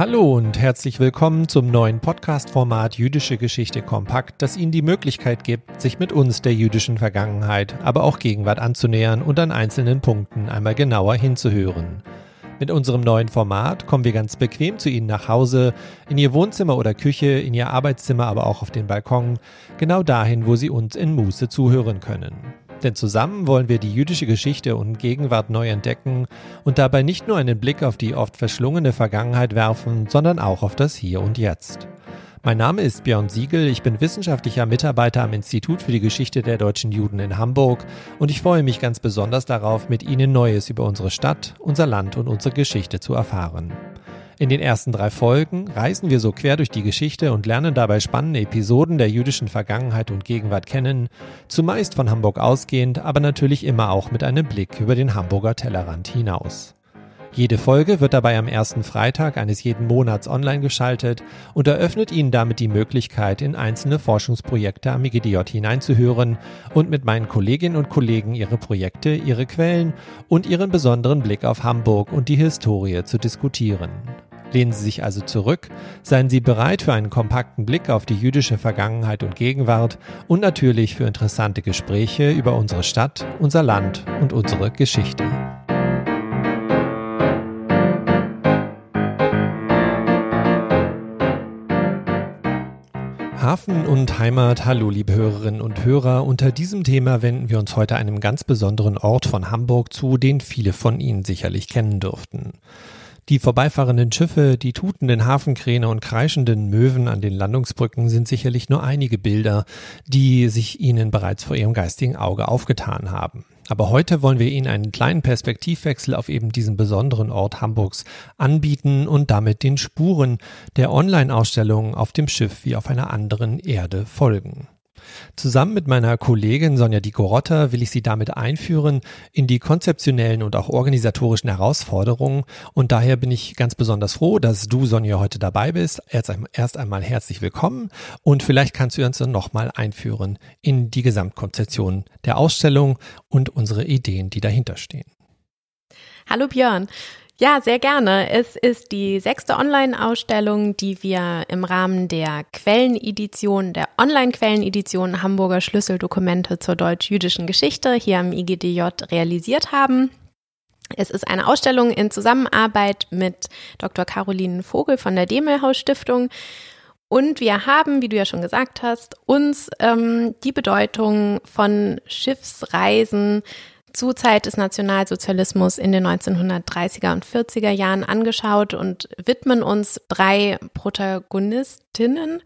Hallo und herzlich willkommen zum neuen Podcast-Format Jüdische Geschichte kompakt, das Ihnen die Möglichkeit gibt, sich mit uns der jüdischen Vergangenheit, aber auch Gegenwart anzunähern und an einzelnen Punkten einmal genauer hinzuhören. Mit unserem neuen Format kommen wir ganz bequem zu Ihnen nach Hause, in Ihr Wohnzimmer oder Küche, in Ihr Arbeitszimmer, aber auch auf den Balkon, genau dahin, wo Sie uns in Muße zuhören können. Denn zusammen wollen wir die jüdische Geschichte und Gegenwart neu entdecken und dabei nicht nur einen Blick auf die oft verschlungene Vergangenheit werfen, sondern auch auf das Hier und Jetzt. Mein Name ist Björn Siegel, ich bin wissenschaftlicher Mitarbeiter am Institut für die Geschichte der deutschen Juden in Hamburg und ich freue mich ganz besonders darauf, mit Ihnen Neues über unsere Stadt, unser Land und unsere Geschichte zu erfahren. In den ersten drei Folgen reisen wir so quer durch die Geschichte und lernen dabei spannende Episoden der jüdischen Vergangenheit und Gegenwart kennen, zumeist von Hamburg ausgehend, aber natürlich immer auch mit einem Blick über den Hamburger Tellerrand hinaus. Jede Folge wird dabei am ersten Freitag eines jeden Monats online geschaltet und eröffnet Ihnen damit die Möglichkeit, in einzelne Forschungsprojekte am IGDJ hineinzuhören und mit meinen Kolleginnen und Kollegen ihre Projekte, ihre Quellen und ihren besonderen Blick auf Hamburg und die Historie zu diskutieren. Lehnen Sie sich also zurück, seien Sie bereit für einen kompakten Blick auf die jüdische Vergangenheit und Gegenwart und natürlich für interessante Gespräche über unsere Stadt, unser Land und unsere Geschichte. Hafen und Heimat, hallo liebe Hörerinnen und Hörer. Unter diesem Thema wenden wir uns heute einem ganz besonderen Ort von Hamburg zu, den viele von Ihnen sicherlich kennen dürften. Die vorbeifahrenden Schiffe, die tutenden Hafenkräne und kreischenden Möwen an den Landungsbrücken sind sicherlich nur einige Bilder, die sich Ihnen bereits vor Ihrem geistigen Auge aufgetan haben. Aber heute wollen wir Ihnen einen kleinen Perspektivwechsel auf eben diesen besonderen Ort Hamburgs anbieten und damit den Spuren der Online-Ausstellung auf dem Schiff wie auf einer anderen Erde folgen. Zusammen mit meiner Kollegin Sonja Di Gorotta will ich Sie damit einführen in die konzeptionellen und auch organisatorischen Herausforderungen. Und daher bin ich ganz besonders froh, dass du, Sonja, heute dabei bist. Erst einmal herzlich willkommen und vielleicht kannst du uns dann nochmal einführen in die Gesamtkonzeption der Ausstellung und unsere Ideen, die dahinter stehen. Hallo Björn. Ja, sehr gerne. Es ist die sechste Online-Ausstellung, die wir im Rahmen der Quellenedition, der Online-Quellenedition Hamburger Schlüsseldokumente zur deutsch-jüdischen Geschichte hier am IGDJ realisiert haben. Es ist eine Ausstellung in Zusammenarbeit mit Dr. Caroline Vogel von der Demelhaus Stiftung. Und wir haben, wie du ja schon gesagt hast, uns ähm, die Bedeutung von Schiffsreisen zur Zeit des Nationalsozialismus in den 1930er und 40er Jahren angeschaut und widmen uns drei Protagonistinnen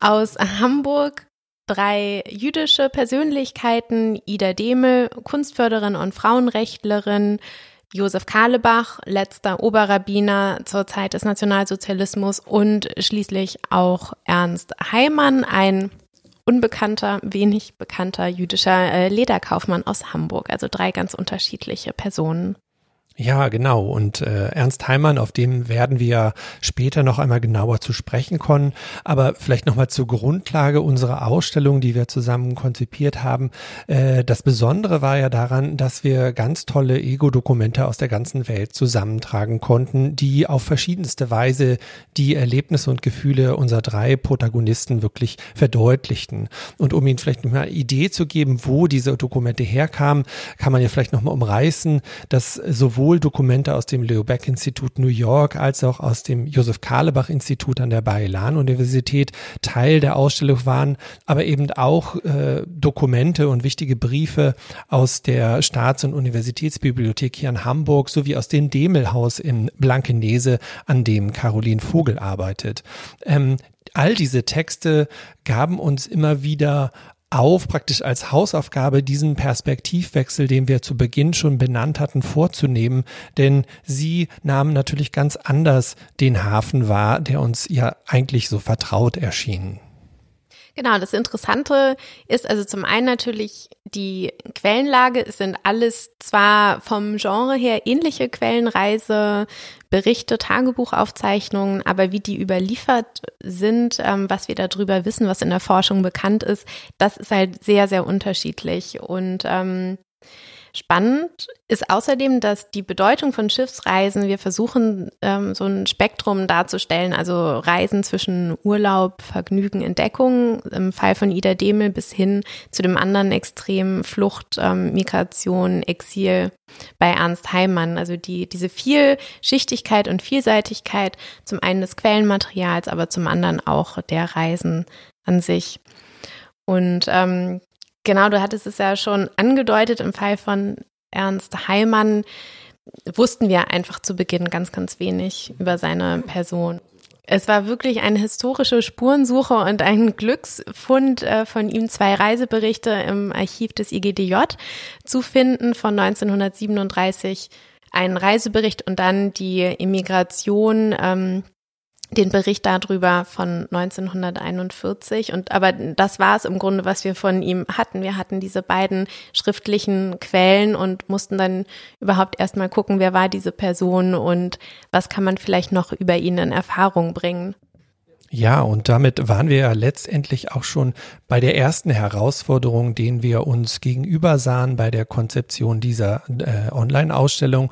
aus Hamburg, drei jüdische Persönlichkeiten, Ida Demel, Kunstförderin und Frauenrechtlerin, Josef Kahlebach, letzter Oberrabbiner zur Zeit des Nationalsozialismus und schließlich auch Ernst Heimann, ein unbekannter, wenig bekannter jüdischer äh, Lederkaufmann aus Hamburg. Also drei ganz unterschiedliche Personen. Ja, genau. Und äh, Ernst Heimann, auf dem werden wir später noch einmal genauer zu sprechen kommen. Aber vielleicht nochmal zur Grundlage unserer Ausstellung, die wir zusammen konzipiert haben. Äh, das Besondere war ja daran, dass wir ganz tolle Ego-Dokumente aus der ganzen Welt zusammentragen konnten, die auf verschiedenste Weise die Erlebnisse und Gefühle unserer drei Protagonisten wirklich verdeutlichten. Und um Ihnen vielleicht noch mal eine Idee zu geben, wo diese Dokumente herkamen, kann man ja vielleicht nochmal umreißen, dass sowohl sowohl Dokumente aus dem Leo Baeck Institut New York als auch aus dem Josef Karlebach Institut an der Bayelan Universität Teil der Ausstellung waren, aber eben auch äh, Dokumente und wichtige Briefe aus der Staats- und Universitätsbibliothek hier in Hamburg sowie aus dem Demelhaus in Blankenese, an dem Caroline Vogel arbeitet. Ähm, all diese Texte gaben uns immer wieder auf, praktisch als Hausaufgabe, diesen Perspektivwechsel, den wir zu Beginn schon benannt hatten, vorzunehmen. Denn sie nahmen natürlich ganz anders den Hafen wahr, der uns ja eigentlich so vertraut erschien. Genau, das Interessante ist also zum einen natürlich die Quellenlage. Es sind alles zwar vom Genre her ähnliche Quellenreise, Berichte, Tagebuchaufzeichnungen, aber wie die überliefert sind, ähm, was wir darüber wissen, was in der Forschung bekannt ist, das ist halt sehr, sehr unterschiedlich. Und ähm, Spannend ist außerdem, dass die Bedeutung von Schiffsreisen, wir versuchen ähm, so ein Spektrum darzustellen, also Reisen zwischen Urlaub, Vergnügen, Entdeckung, im Fall von Ida Demel bis hin zu dem anderen Extrem Flucht, ähm, Migration, Exil bei Ernst Heimann. Also die, diese Vielschichtigkeit und Vielseitigkeit zum einen des Quellenmaterials, aber zum anderen auch der Reisen an sich. Und ähm, Genau, du hattest es ja schon angedeutet, im Fall von Ernst Heimann wussten wir einfach zu Beginn ganz, ganz wenig über seine Person. Es war wirklich eine historische Spurensuche und ein Glücksfund äh, von ihm, zwei Reiseberichte im Archiv des IGDJ zu finden von 1937, einen Reisebericht und dann die Immigration ähm, den Bericht darüber von 1941 und aber das war es im Grunde, was wir von ihm hatten. Wir hatten diese beiden schriftlichen Quellen und mussten dann überhaupt erstmal gucken, wer war diese Person und was kann man vielleicht noch über ihn in Erfahrung bringen. Ja, und damit waren wir ja letztendlich auch schon bei der ersten Herausforderung, den wir uns gegenüber sahen bei der Konzeption dieser äh, Online-Ausstellung.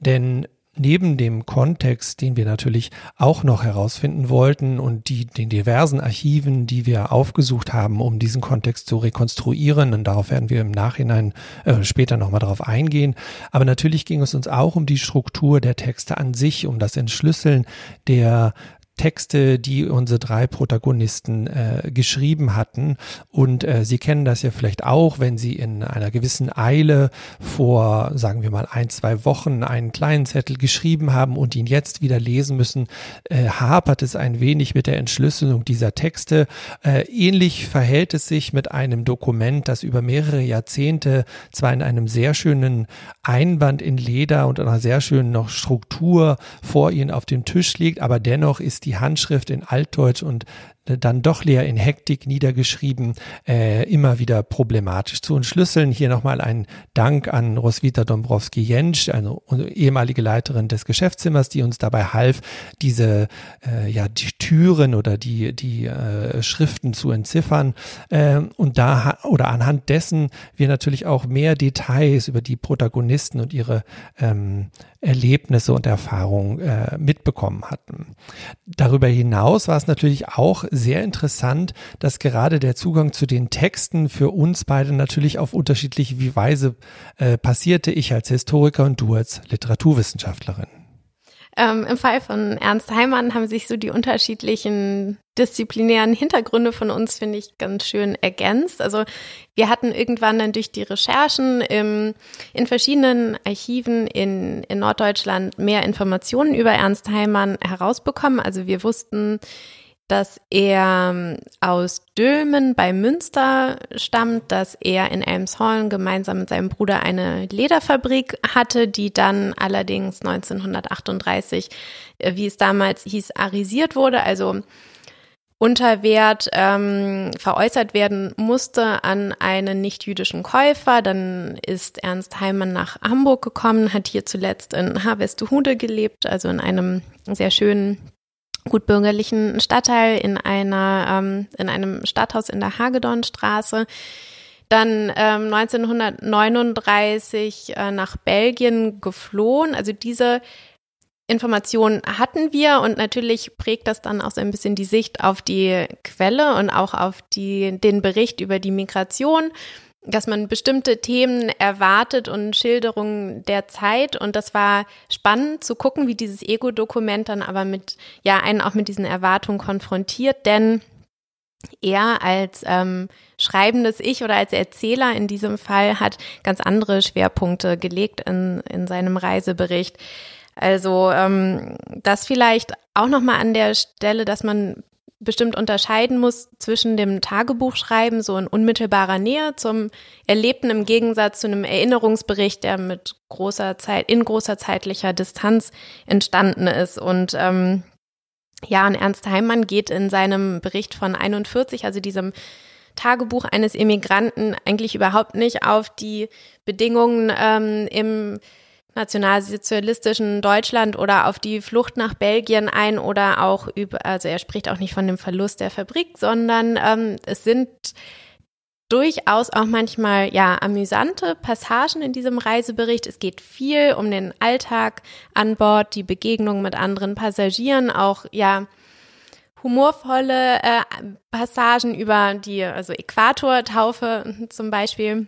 Denn neben dem Kontext, den wir natürlich auch noch herausfinden wollten und die, den diversen Archiven, die wir aufgesucht haben, um diesen Kontext zu rekonstruieren, und darauf werden wir im Nachhinein äh, später nochmal darauf eingehen. Aber natürlich ging es uns auch um die Struktur der Texte an sich, um das Entschlüsseln der Texte, die unsere drei Protagonisten äh, geschrieben hatten. Und äh, Sie kennen das ja vielleicht auch, wenn Sie in einer gewissen Eile vor, sagen wir mal, ein, zwei Wochen einen kleinen Zettel geschrieben haben und ihn jetzt wieder lesen müssen, äh, hapert es ein wenig mit der Entschlüsselung dieser Texte. Äh, ähnlich verhält es sich mit einem Dokument, das über mehrere Jahrzehnte zwar in einem sehr schönen Einband in Leder und einer sehr schönen noch Struktur vor Ihnen auf dem Tisch liegt, aber dennoch ist die Handschrift in Altdeutsch und dann doch leer in Hektik niedergeschrieben, äh, immer wieder problematisch zu entschlüsseln. Hier nochmal ein Dank an Roswitha Dombrowski-Jentsch, eine ehemalige Leiterin des Geschäftszimmers, die uns dabei half, diese äh, ja die Türen oder die die äh, Schriften zu entziffern äh, und da oder anhand dessen wir natürlich auch mehr Details über die Protagonisten und ihre ähm, Erlebnisse und Erfahrungen äh, mitbekommen hatten. Darüber hinaus war es natürlich auch sehr interessant, dass gerade der Zugang zu den Texten für uns beide natürlich auf unterschiedliche Weise äh, passierte. Ich als Historiker und du als Literaturwissenschaftlerin. Ähm, Im Fall von Ernst Heimann haben sich so die unterschiedlichen disziplinären Hintergründe von uns, finde ich, ganz schön ergänzt. Also wir hatten irgendwann dann durch die Recherchen im, in verschiedenen Archiven in, in Norddeutschland mehr Informationen über Ernst Heimann herausbekommen. Also wir wussten, dass er ähm, aus Dülmen bei Münster stammt, dass er in Elmshorn gemeinsam mit seinem Bruder eine Lederfabrik hatte, die dann allerdings 1938, äh, wie es damals hieß, arisiert wurde, also unter Wert ähm, veräußert werden musste an einen nicht-jüdischen Käufer. Dann ist Ernst Heimann nach Hamburg gekommen, hat hier zuletzt in Harvestehude gelebt, also in einem sehr schönen gutbürgerlichen Stadtteil in einer ähm, in einem Stadthaus in der Hagedornstraße. Dann ähm, 1939 äh, nach Belgien geflohen. Also diese Informationen hatten wir und natürlich prägt das dann auch so ein bisschen die Sicht auf die Quelle und auch auf die, den Bericht über die Migration dass man bestimmte Themen erwartet und Schilderungen der Zeit. Und das war spannend zu gucken, wie dieses Ego-Dokument dann aber mit, ja, einen auch mit diesen Erwartungen konfrontiert, denn er als ähm, schreibendes Ich oder als Erzähler in diesem Fall hat ganz andere Schwerpunkte gelegt in, in seinem Reisebericht. Also ähm, das vielleicht auch nochmal an der Stelle, dass man bestimmt unterscheiden muss zwischen dem Tagebuchschreiben so in unmittelbarer Nähe zum Erlebten im Gegensatz zu einem Erinnerungsbericht, der mit großer Zeit, in großer zeitlicher Distanz entstanden ist. Und ähm, ja, und Ernst Heimann geht in seinem Bericht von 41, also diesem Tagebuch eines Immigranten, eigentlich überhaupt nicht auf die Bedingungen ähm, im nationalsozialistischen Deutschland oder auf die Flucht nach Belgien ein oder auch über, also er spricht auch nicht von dem Verlust der Fabrik, sondern ähm, es sind durchaus auch manchmal ja amüsante Passagen in diesem Reisebericht. Es geht viel um den Alltag an Bord, die Begegnung mit anderen Passagieren, auch ja humorvolle äh, Passagen über die also Äquatortaufe zum Beispiel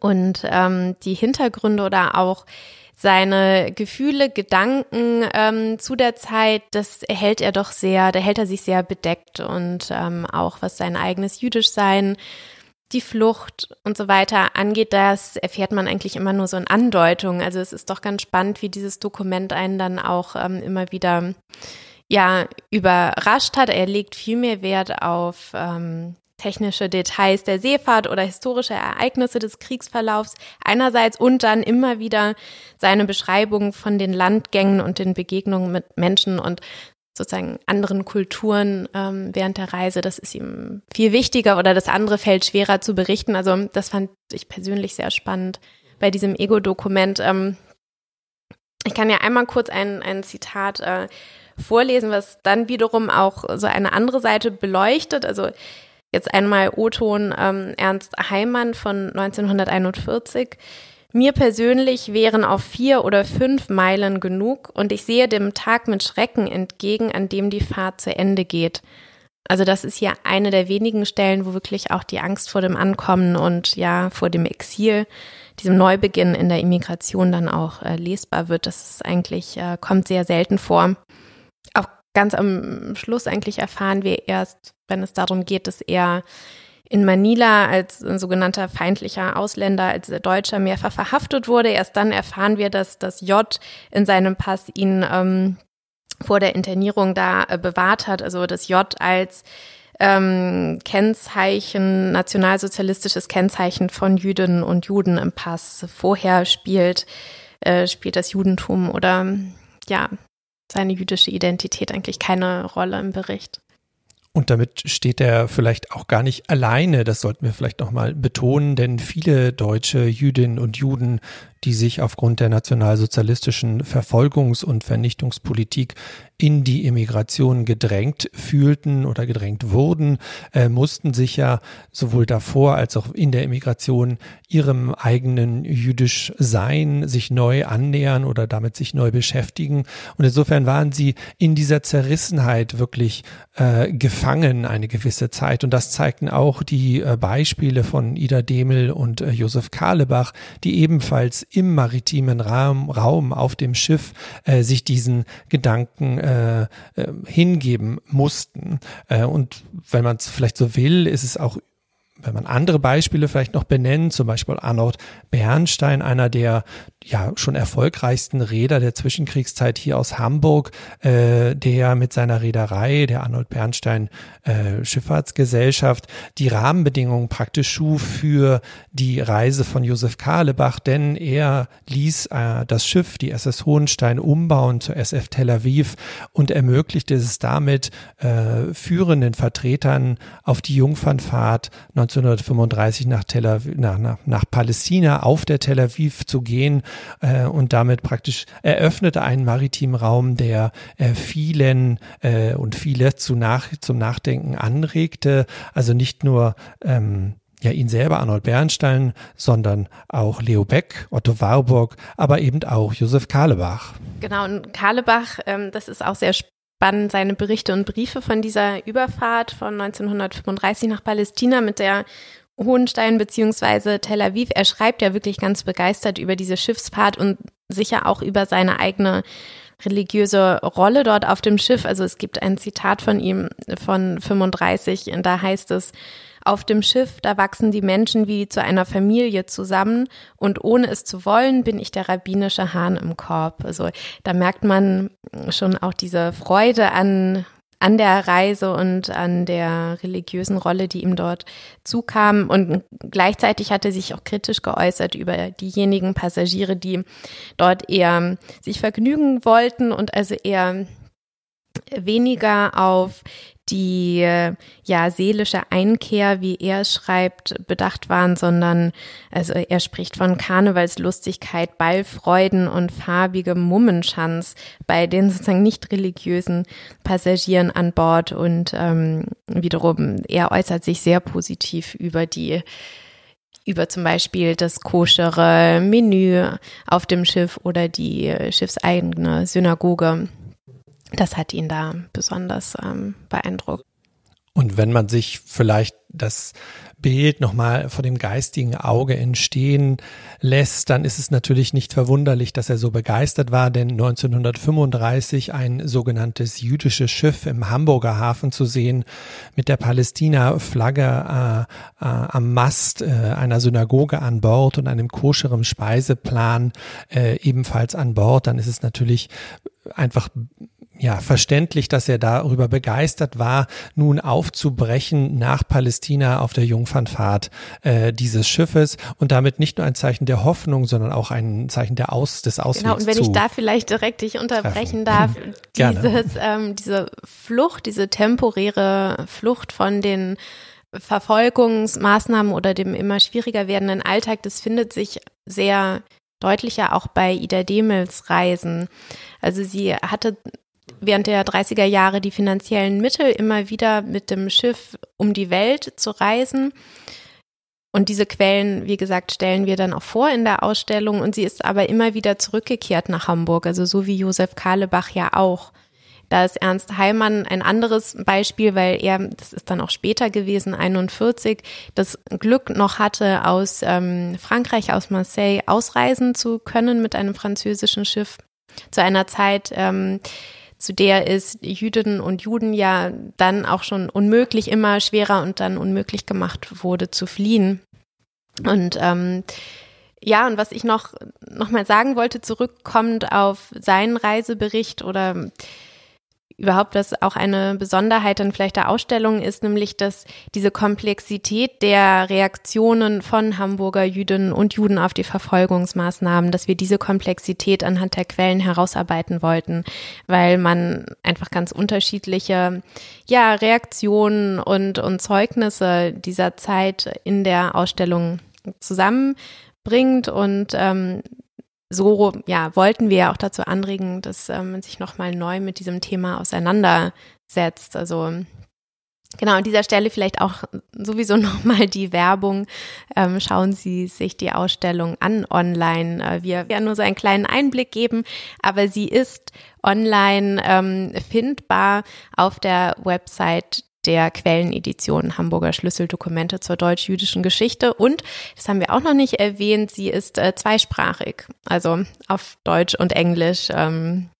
und ähm, die Hintergründe oder auch seine Gefühle, Gedanken ähm, zu der Zeit, das hält er doch sehr, da hält er sich sehr bedeckt und ähm, auch was sein eigenes Jüdischsein, die Flucht und so weiter angeht, das erfährt man eigentlich immer nur so in Andeutungen. Also es ist doch ganz spannend, wie dieses Dokument einen dann auch ähm, immer wieder ja überrascht hat. Er legt viel mehr Wert auf ähm, technische Details der Seefahrt oder historische Ereignisse des Kriegsverlaufs einerseits und dann immer wieder seine Beschreibung von den Landgängen und den Begegnungen mit Menschen und sozusagen anderen Kulturen ähm, während der Reise. Das ist ihm viel wichtiger oder das andere fällt schwerer zu berichten. Also das fand ich persönlich sehr spannend bei diesem Ego-Dokument. Ähm, ich kann ja einmal kurz ein, ein Zitat äh, vorlesen, was dann wiederum auch so eine andere Seite beleuchtet. Also Jetzt einmal O-Ton ähm, Ernst Heimann von 1941. Mir persönlich wären auf vier oder fünf Meilen genug und ich sehe dem Tag mit Schrecken entgegen, an dem die Fahrt zu Ende geht. Also das ist ja eine der wenigen Stellen, wo wirklich auch die Angst vor dem Ankommen und ja vor dem Exil, diesem Neubeginn in der Immigration dann auch äh, lesbar wird. Das ist eigentlich, äh, kommt sehr selten vor. Ganz am Schluss eigentlich erfahren wir erst, wenn es darum geht, dass er in Manila als ein sogenannter feindlicher Ausländer, als Deutscher mehrfach verhaftet wurde. Erst dann erfahren wir, dass das J in seinem Pass ihn ähm, vor der Internierung da äh, bewahrt hat. Also das J als ähm, Kennzeichen, nationalsozialistisches Kennzeichen von Jüdinnen und Juden im Pass. Vorher spielt, äh, spielt das Judentum oder ja, seine jüdische Identität eigentlich keine Rolle im Bericht. Und damit steht er vielleicht auch gar nicht alleine, das sollten wir vielleicht nochmal betonen, denn viele deutsche Jüdinnen und Juden die sich aufgrund der nationalsozialistischen Verfolgungs- und Vernichtungspolitik in die Emigration gedrängt fühlten oder gedrängt wurden, äh, mussten sich ja sowohl davor als auch in der Emigration ihrem eigenen jüdisch Sein sich neu annähern oder damit sich neu beschäftigen. Und insofern waren sie in dieser Zerrissenheit wirklich äh, gefangen eine gewisse Zeit. Und das zeigten auch die äh, Beispiele von Ida Demel und äh, Josef Kahlebach, die ebenfalls im maritimen Raum, Raum auf dem Schiff äh, sich diesen Gedanken äh, äh, hingeben mussten. Äh, und wenn man es vielleicht so will, ist es auch wenn man andere Beispiele vielleicht noch benennt, zum Beispiel Arnold Bernstein, einer der ja schon erfolgreichsten Räder der Zwischenkriegszeit hier aus Hamburg, äh, der mit seiner Reederei, der Arnold Bernstein äh, Schifffahrtsgesellschaft, die Rahmenbedingungen praktisch schuf für die Reise von Josef Kahlebach, denn er ließ äh, das Schiff, die SS Hohenstein, umbauen zur SF Tel Aviv und ermöglichte es damit äh, führenden Vertretern auf die Jungfernfahrt 1935 nach, Tel Aviv, nach, nach, nach Palästina auf der Tel Aviv zu gehen äh, und damit praktisch eröffnete einen maritimen Raum, der äh, vielen äh, und viele zu nach, zum Nachdenken anregte. Also nicht nur ähm, ja ihn selber Arnold Bernstein, sondern auch Leo Beck, Otto Warburg, aber eben auch Josef Kahlebach. Genau, und Kahlebach, ähm, das ist auch sehr spannend, seine Berichte und Briefe von dieser Überfahrt von 1935 nach Palästina mit der Hohenstein beziehungsweise Tel Aviv. Er schreibt ja wirklich ganz begeistert über diese Schiffsfahrt und sicher auch über seine eigene religiöse Rolle dort auf dem Schiff. Also es gibt ein Zitat von ihm von 35, und da heißt es, auf dem Schiff, da wachsen die Menschen wie zu einer Familie zusammen und ohne es zu wollen, bin ich der rabbinische Hahn im Korb. Also da merkt man schon auch diese Freude an an der Reise und an der religiösen Rolle, die ihm dort zukam. Und gleichzeitig hat er sich auch kritisch geäußert über diejenigen Passagiere, die dort eher sich vergnügen wollten und also eher weniger auf die ja seelische Einkehr, wie er schreibt, bedacht waren, sondern also er spricht von Karnevalslustigkeit, Ballfreuden und farbigem Mummenschanz bei den sozusagen nicht religiösen Passagieren an Bord und ähm, wiederum er äußert sich sehr positiv über die über zum Beispiel das koschere Menü auf dem Schiff oder die schiffseigene Synagoge. Das hat ihn da besonders ähm, beeindruckt. Und wenn man sich vielleicht das Bild nochmal vor dem geistigen Auge entstehen lässt, dann ist es natürlich nicht verwunderlich, dass er so begeistert war, denn 1935 ein sogenanntes jüdisches Schiff im Hamburger Hafen zu sehen mit der Palästina-Flagge äh, äh, am Mast äh, einer Synagoge an Bord und einem koscheren Speiseplan äh, ebenfalls an Bord, dann ist es natürlich einfach ja, verständlich, dass er darüber begeistert war, nun aufzubrechen nach Palästina auf der Jungfernfahrt äh, dieses Schiffes und damit nicht nur ein Zeichen der Hoffnung, sondern auch ein Zeichen der Aus, des Auswegs Genau, und wenn ich da vielleicht direkt dich unterbrechen treffen. darf, dieses, ähm, diese Flucht, diese temporäre Flucht von den Verfolgungsmaßnahmen oder dem immer schwieriger werdenden Alltag, das findet sich sehr deutlicher auch bei Ida Demels Reisen. Also sie hatte während der 30er Jahre die finanziellen Mittel, immer wieder mit dem Schiff um die Welt zu reisen. Und diese Quellen, wie gesagt, stellen wir dann auch vor in der Ausstellung. Und sie ist aber immer wieder zurückgekehrt nach Hamburg, also so wie Josef Kahlebach ja auch. Da ist Ernst Heimann ein anderes Beispiel, weil er, das ist dann auch später gewesen, 41, das Glück noch hatte, aus ähm, Frankreich, aus Marseille ausreisen zu können mit einem französischen Schiff zu einer Zeit, ähm, zu der es Jüdinnen und Juden ja dann auch schon unmöglich immer schwerer und dann unmöglich gemacht wurde zu fliehen. Und ähm, ja, und was ich noch, noch mal sagen wollte, zurückkommend auf seinen Reisebericht oder überhaupt was auch eine Besonderheit dann vielleicht der Ausstellung ist, nämlich dass diese Komplexität der Reaktionen von Hamburger Jüdinnen und Juden auf die Verfolgungsmaßnahmen, dass wir diese Komplexität anhand der Quellen herausarbeiten wollten, weil man einfach ganz unterschiedliche ja, Reaktionen und, und Zeugnisse dieser Zeit in der Ausstellung zusammenbringt und ähm, so ja, wollten wir ja auch dazu anregen, dass ähm, man sich nochmal neu mit diesem Thema auseinandersetzt. Also Genau, an dieser Stelle vielleicht auch sowieso nochmal die Werbung. Ähm, schauen Sie sich die Ausstellung an online. Äh, wir werden nur so einen kleinen Einblick geben, aber sie ist online ähm, findbar auf der Website der Quellenedition Hamburger Schlüsseldokumente zur deutsch-jüdischen Geschichte. Und, das haben wir auch noch nicht erwähnt, sie ist äh, zweisprachig, also auf Deutsch und Englisch. Ähm,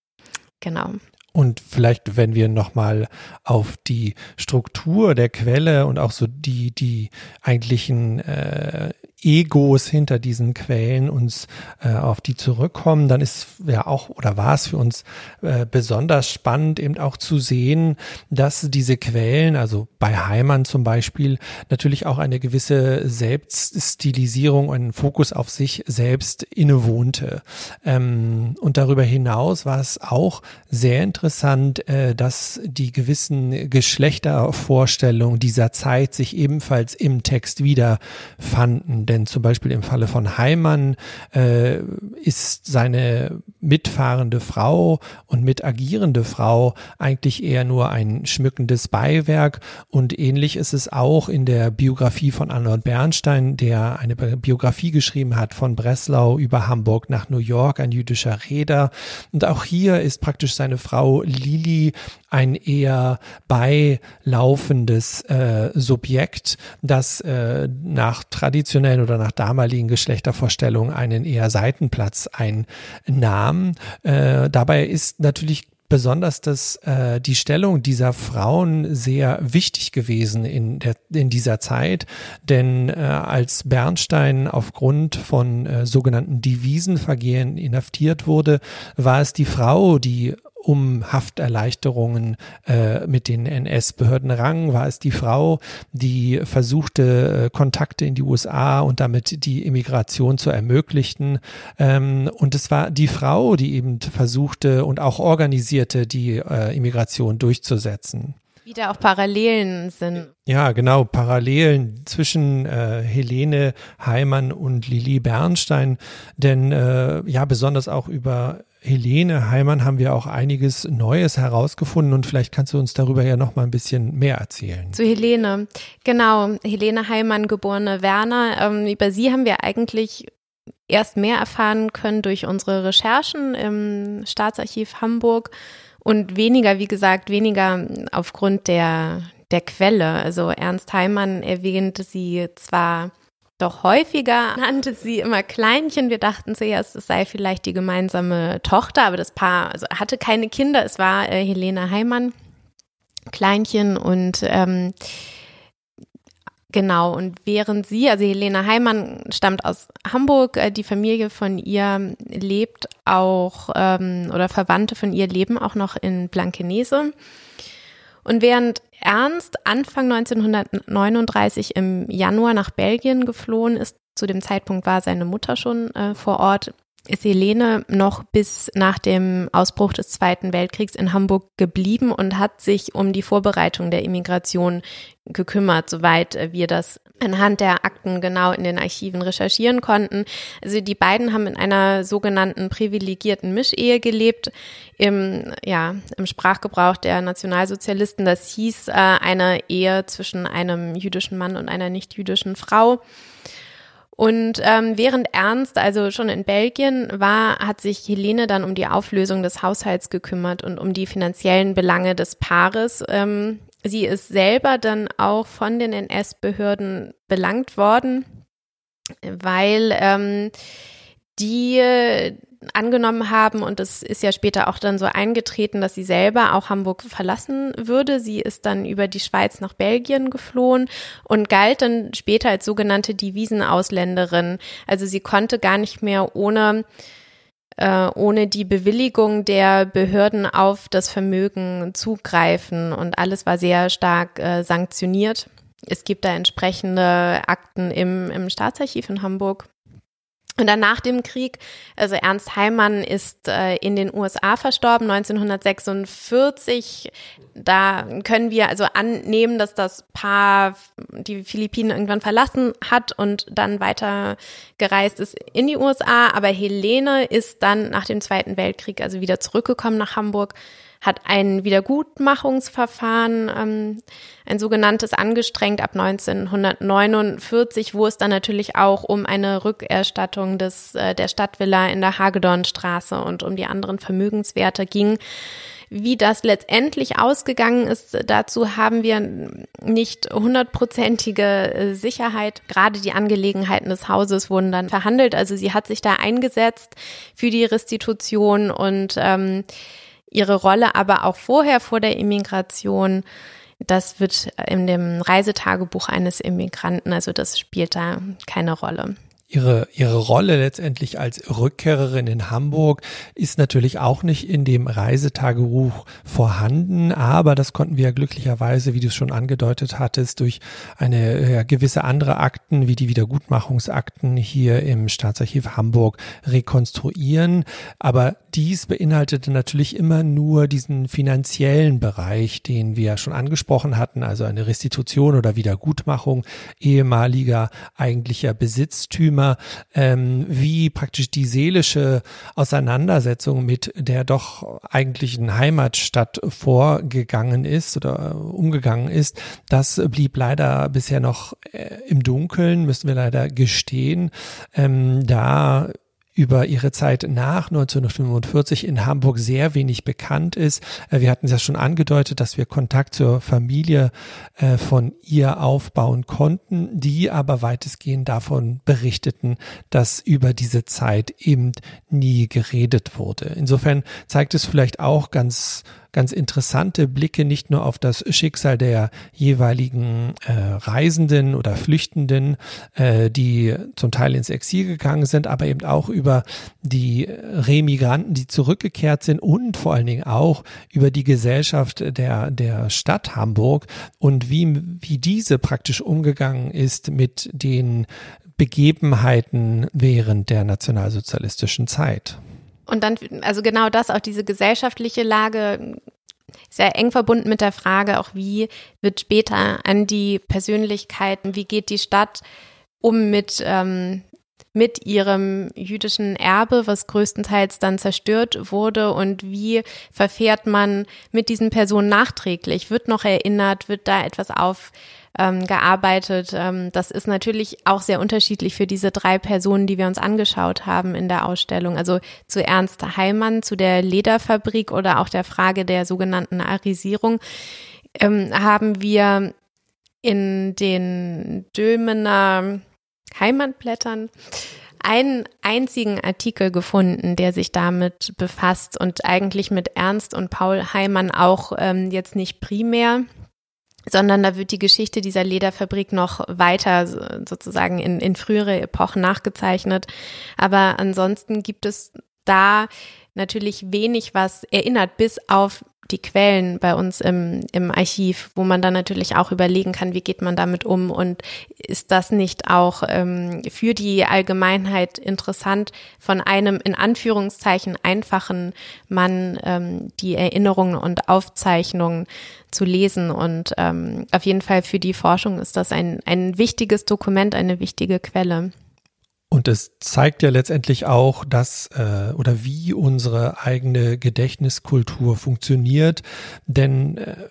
genau. Und vielleicht, wenn wir nochmal auf die Struktur der Quelle und auch so die, die eigentlichen äh, Egos hinter diesen Quellen uns äh, auf die zurückkommen, dann ist ja auch oder war es für uns äh, besonders spannend eben auch zu sehen, dass diese Quellen, also bei Heimann zum Beispiel, natürlich auch eine gewisse Selbststilisierung, einen Fokus auf sich selbst innewohnte. Ähm, und darüber hinaus war es auch sehr interessant, äh, dass die gewissen Geschlechtervorstellungen dieser Zeit sich ebenfalls im Text wiederfanden denn zum Beispiel im Falle von Heimann äh, ist seine mitfahrende Frau und mitagierende Frau eigentlich eher nur ein schmückendes Beiwerk. Und ähnlich ist es auch in der Biografie von Arnold Bernstein, der eine Biografie geschrieben hat von Breslau über Hamburg nach New York, ein jüdischer Räder und auch hier ist praktisch seine Frau Lili ein eher beilaufendes äh, Subjekt, das äh, nach traditionellen oder nach damaligen Geschlechtervorstellungen einen eher Seitenplatz einnahm. Äh, dabei ist natürlich besonders dass äh, die Stellung dieser Frauen sehr wichtig gewesen in, der, in dieser Zeit, denn äh, als Bernstein aufgrund von äh, sogenannten Devisenvergehen inhaftiert wurde, war es die Frau, die um Hafterleichterungen äh, mit den NS-Behörden rang, war es die Frau, die versuchte, äh, Kontakte in die USA und damit die Immigration zu ermöglichen. Ähm, und es war die Frau, die eben versuchte und auch organisierte, die äh, Immigration durchzusetzen. Wie da auch Parallelen sind. Ja, genau, Parallelen zwischen äh, Helene Heimann und Lili Bernstein. Denn äh, ja, besonders auch über Helene Heimann haben wir auch einiges Neues herausgefunden und vielleicht kannst du uns darüber ja noch mal ein bisschen mehr erzählen. Zu Helene, genau, Helene Heimann, geborene Werner. Ähm, über sie haben wir eigentlich erst mehr erfahren können durch unsere Recherchen im Staatsarchiv Hamburg und weniger, wie gesagt, weniger aufgrund der, der Quelle. Also Ernst Heimann erwähnte sie zwar doch häufiger nannte sie immer Kleinchen. Wir dachten zuerst, es sei vielleicht die gemeinsame Tochter, aber das Paar also hatte keine Kinder. Es war äh, Helene Heimann, Kleinchen und ähm, genau. Und während sie, also Helene Heimann stammt aus Hamburg, äh, die Familie von ihr lebt auch ähm, oder Verwandte von ihr leben auch noch in Blankenese. Und während Ernst Anfang 1939 im Januar nach Belgien geflohen ist, zu dem Zeitpunkt war seine Mutter schon äh, vor Ort, ist Helene noch bis nach dem Ausbruch des Zweiten Weltkriegs in Hamburg geblieben und hat sich um die Vorbereitung der Immigration gekümmert, soweit wir das anhand der Akten genau in den Archiven recherchieren konnten. Also die beiden haben in einer sogenannten privilegierten Mischehe gelebt im, ja, im Sprachgebrauch der Nationalsozialisten. Das hieß äh, eine Ehe zwischen einem jüdischen Mann und einer nicht jüdischen Frau. Und ähm, während Ernst also schon in Belgien war, hat sich Helene dann um die Auflösung des Haushalts gekümmert und um die finanziellen Belange des Paares. Ähm, sie ist selber dann auch von den NS-Behörden belangt worden, weil ähm, die angenommen haben und es ist ja später auch dann so eingetreten, dass sie selber auch Hamburg verlassen würde. Sie ist dann über die Schweiz nach Belgien geflohen und galt dann später als sogenannte Devisenausländerin. Also sie konnte gar nicht mehr ohne äh, ohne die Bewilligung der Behörden auf das Vermögen zugreifen und alles war sehr stark äh, sanktioniert. Es gibt da entsprechende Akten im, im Staatsarchiv in Hamburg. Und dann nach dem Krieg, also Ernst Heimann ist äh, in den USA verstorben, 1946. Da können wir also annehmen, dass das Paar die Philippinen irgendwann verlassen hat und dann weiter gereist ist in die USA. Aber Helene ist dann nach dem Zweiten Weltkrieg also wieder zurückgekommen nach Hamburg hat ein Wiedergutmachungsverfahren, ähm, ein sogenanntes angestrengt ab 1949, wo es dann natürlich auch um eine Rückerstattung des, äh, der Stadtvilla in der Hagedornstraße und um die anderen Vermögenswerte ging. Wie das letztendlich ausgegangen ist, dazu haben wir nicht hundertprozentige äh, Sicherheit. Gerade die Angelegenheiten des Hauses wurden dann verhandelt. Also sie hat sich da eingesetzt für die Restitution und ähm, ihre Rolle aber auch vorher, vor der Immigration, das wird in dem Reisetagebuch eines Immigranten, also das spielt da keine Rolle. Ihre, ihre Rolle letztendlich als Rückkehrerin in Hamburg ist natürlich auch nicht in dem Reisetagebuch vorhanden, aber das konnten wir ja glücklicherweise, wie du es schon angedeutet hattest, durch eine ja, gewisse andere Akten wie die Wiedergutmachungsakten hier im Staatsarchiv Hamburg rekonstruieren. Aber dies beinhaltete natürlich immer nur diesen finanziellen Bereich, den wir schon angesprochen hatten, also eine Restitution oder Wiedergutmachung ehemaliger eigentlicher Besitztümer Thema, ähm, wie praktisch die seelische Auseinandersetzung mit der doch eigentlichen Heimatstadt vorgegangen ist oder umgegangen ist, das blieb leider bisher noch äh, im Dunkeln, müssen wir leider gestehen. Ähm, da über ihre Zeit nach 1945 in Hamburg sehr wenig bekannt ist. Äh, wir hatten es ja schon angedeutet, dass wir Kontakt zur Familie äh, von ihr aufbauen konnten, die aber weitestgehend davon berichteten, dass über diese Zeit eben nie geredet wurde. Insofern zeigt es vielleicht auch ganz ganz interessante Blicke nicht nur auf das Schicksal der jeweiligen äh, Reisenden oder Flüchtenden, äh, die zum Teil ins Exil gegangen sind, aber eben auch über die Remigranten, die zurückgekehrt sind und vor allen Dingen auch über die Gesellschaft der, der Stadt Hamburg und wie, wie diese praktisch umgegangen ist mit den Begebenheiten während der nationalsozialistischen Zeit. Und dann, also genau das, auch diese gesellschaftliche Lage sehr eng verbunden mit der Frage auch, wie wird später an die Persönlichkeiten, wie geht die Stadt um mit, ähm, mit ihrem jüdischen Erbe, was größtenteils dann zerstört wurde und wie verfährt man mit diesen Personen nachträglich? Wird noch erinnert? Wird da etwas auf ähm, gearbeitet. Ähm, das ist natürlich auch sehr unterschiedlich für diese drei Personen, die wir uns angeschaut haben in der Ausstellung. Also zu Ernst Heimann, zu der Lederfabrik oder auch der Frage der sogenannten Arisierung ähm, haben wir in den Dülmener Heimatblättern einen einzigen Artikel gefunden, der sich damit befasst und eigentlich mit Ernst und Paul Heimann auch ähm, jetzt nicht primär sondern da wird die Geschichte dieser Lederfabrik noch weiter sozusagen in, in frühere Epochen nachgezeichnet. Aber ansonsten gibt es da natürlich wenig, was erinnert, bis auf die Quellen bei uns im, im Archiv, wo man dann natürlich auch überlegen kann, wie geht man damit um und ist das nicht auch ähm, für die Allgemeinheit interessant, von einem in Anführungszeichen einfachen Mann ähm, die Erinnerungen und Aufzeichnungen zu lesen. Und ähm, auf jeden Fall für die Forschung ist das ein, ein wichtiges Dokument, eine wichtige Quelle. Und es zeigt ja letztendlich auch, dass äh, oder wie unsere eigene Gedächtniskultur funktioniert, denn äh,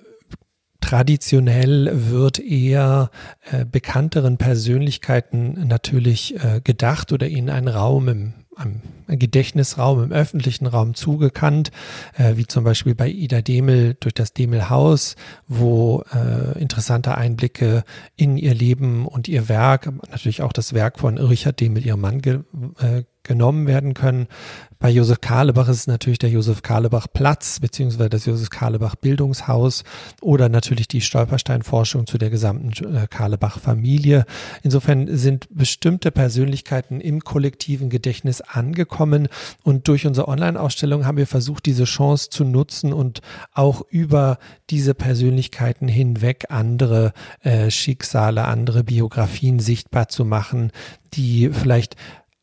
Traditionell wird eher äh, bekannteren Persönlichkeiten natürlich äh, gedacht oder ihnen ein Raum im einem Gedächtnisraum, im öffentlichen Raum zugekannt, äh, wie zum Beispiel bei Ida Demel durch das Demel-Haus, wo äh, interessante Einblicke in ihr Leben und ihr Werk, natürlich auch das Werk von Richard Demel, ihrem Mann, ge äh, genommen werden können. Bei Josef Karlebach ist es natürlich der Josef Karlebach Platz beziehungsweise das Josef Karlebach Bildungshaus oder natürlich die Stolperstein-Forschung zu der gesamten äh, Karlebach Familie. Insofern sind bestimmte Persönlichkeiten im kollektiven Gedächtnis angekommen und durch unsere Online-Ausstellung haben wir versucht, diese Chance zu nutzen und auch über diese Persönlichkeiten hinweg andere äh, Schicksale, andere Biografien sichtbar zu machen, die vielleicht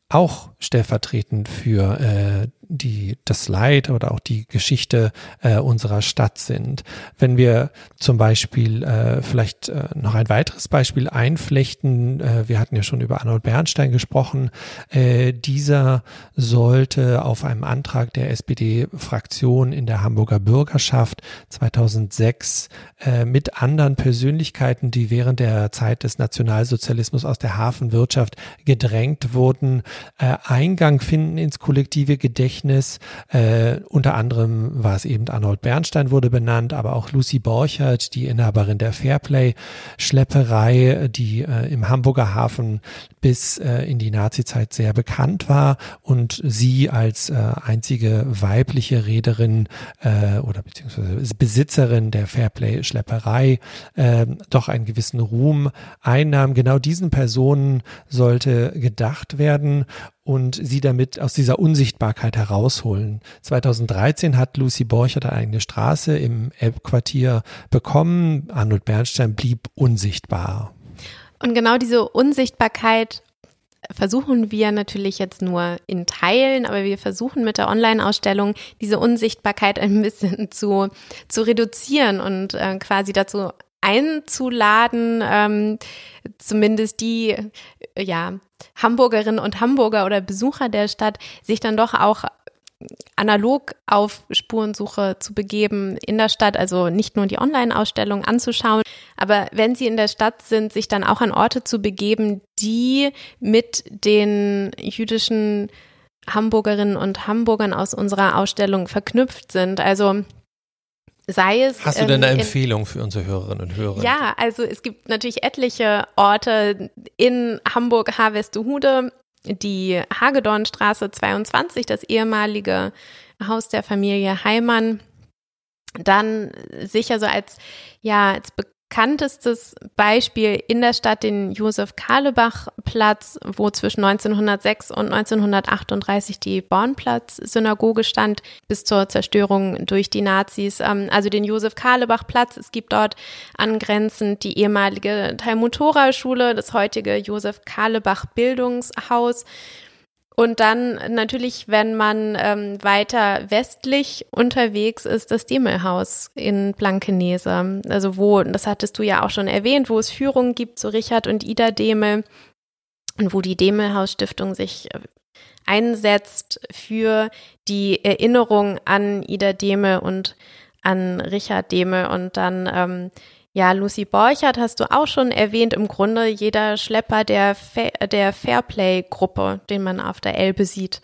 auch stellvertretend für äh, die, das Leid oder auch die Geschichte äh, unserer Stadt sind. Wenn wir zum Beispiel äh, vielleicht äh, noch ein weiteres Beispiel einflechten, äh, wir hatten ja schon über Arnold Bernstein gesprochen, äh, dieser sollte auf einem Antrag der SPD-Fraktion in der Hamburger Bürgerschaft 2006 äh, mit anderen Persönlichkeiten, die während der Zeit des Nationalsozialismus aus der Hafenwirtschaft gedrängt wurden, äh, Eingang finden ins kollektive Gedächtnis. Äh, unter anderem war es eben Arnold Bernstein wurde benannt, aber auch Lucy Borchert, die Inhaberin der Fairplay-Schlepperei, die äh, im Hamburger Hafen bis äh, in die Nazizeit sehr bekannt war. Und sie als äh, einzige weibliche Reederin äh, oder beziehungsweise Besitzerin der Fairplay-Schlepperei äh, doch einen gewissen Ruhm einnahm. Genau diesen Personen sollte gedacht werden und sie damit aus dieser Unsichtbarkeit herausholen. 2013 hat Lucy Borchert eine eigene Straße im Elbquartier bekommen. Arnold Bernstein blieb unsichtbar. Und genau diese Unsichtbarkeit versuchen wir natürlich jetzt nur in Teilen, aber wir versuchen mit der Online-Ausstellung diese Unsichtbarkeit ein bisschen zu, zu reduzieren und äh, quasi dazu einzuladen, ähm, zumindest die ja, Hamburgerinnen und Hamburger oder Besucher der Stadt, sich dann doch auch analog auf Spurensuche zu begeben in der Stadt, also nicht nur die Online-Ausstellung anzuschauen, aber wenn sie in der Stadt sind, sich dann auch an Orte zu begeben, die mit den jüdischen Hamburgerinnen und Hamburgern aus unserer Ausstellung verknüpft sind. Also sei es. Hast du denn eine ähm, Empfehlung für unsere Hörerinnen und Hörer? Ja, also es gibt natürlich etliche Orte in Hamburg, Harvestehude, die Hagedornstraße 22, das ehemalige Haus der Familie Heimann. Dann sicher so als, ja, als bekanntestes Beispiel in der Stadt den Josef-Karlebach-Platz, wo zwischen 1906 und 1938 die Bornplatz-Synagoge stand, bis zur Zerstörung durch die Nazis. Ähm, also den Josef-Karlebach-Platz. Es gibt dort angrenzend die ehemalige Talmud-Tora-Schule, das heutige Josef-Karlebach-Bildungshaus Und dann natürlich, wenn man ähm, weiter westlich unterwegs ist, das Demelhaus in Blankenese. Also wo, das hattest du ja auch schon erwähnt, wo es Führungen gibt zu Richard und Ida Demel und wo die Demelhaus Stiftung sich äh, einsetzt für die Erinnerung an Ida Demel und an Richard Demel und dann ähm, ja, Lucy Borchert hast du auch schon erwähnt, im Grunde jeder Schlepper der, Fa der Fairplay-Gruppe, den man auf der Elbe sieht.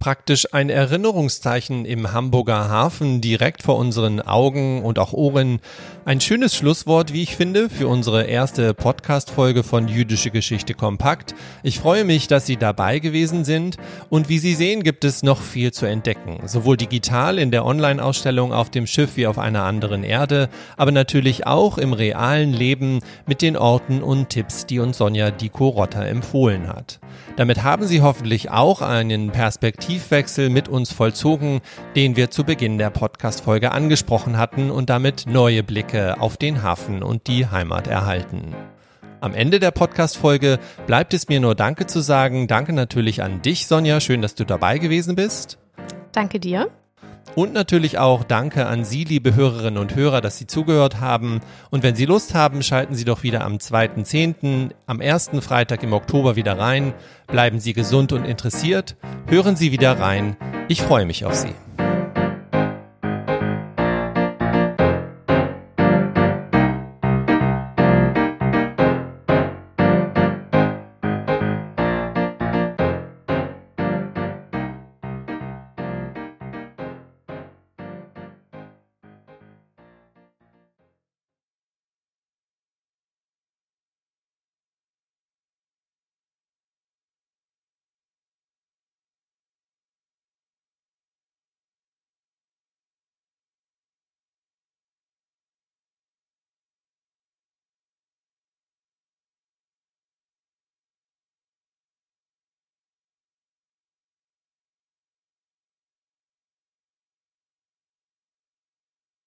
Praktisch ein Erinnerungszeichen im Hamburger Hafen direkt vor unseren Augen und auch Ohren. Ein schönes Schlusswort, wie ich finde, für unsere erste Podcast-Folge von Jüdische Geschichte Kompakt. Ich freue mich, dass Sie dabei gewesen sind und wie Sie sehen, gibt es noch viel zu entdecken. Sowohl digital in der Online-Ausstellung auf dem Schiff wie auf einer anderen Erde, aber natürlich auch im realen Leben mit den Orten und Tipps, die uns Sonja Diko-Rotter empfohlen hat. Damit haben Sie hoffentlich auch einen Perspektivwechsel mit uns vollzogen, den wir zu Beginn der Podcast-Folge angesprochen hatten und damit neue Blicke auf den Hafen und die Heimat erhalten. Am Ende der Podcast-Folge bleibt es mir nur Danke zu sagen. Danke natürlich an dich, Sonja. Schön, dass du dabei gewesen bist. Danke dir. Und natürlich auch Danke an Sie, liebe Hörerinnen und Hörer, dass Sie zugehört haben. Und wenn Sie Lust haben, schalten Sie doch wieder am 2.10., am ersten Freitag im Oktober wieder rein. Bleiben Sie gesund und interessiert. Hören Sie wieder rein. Ich freue mich auf Sie.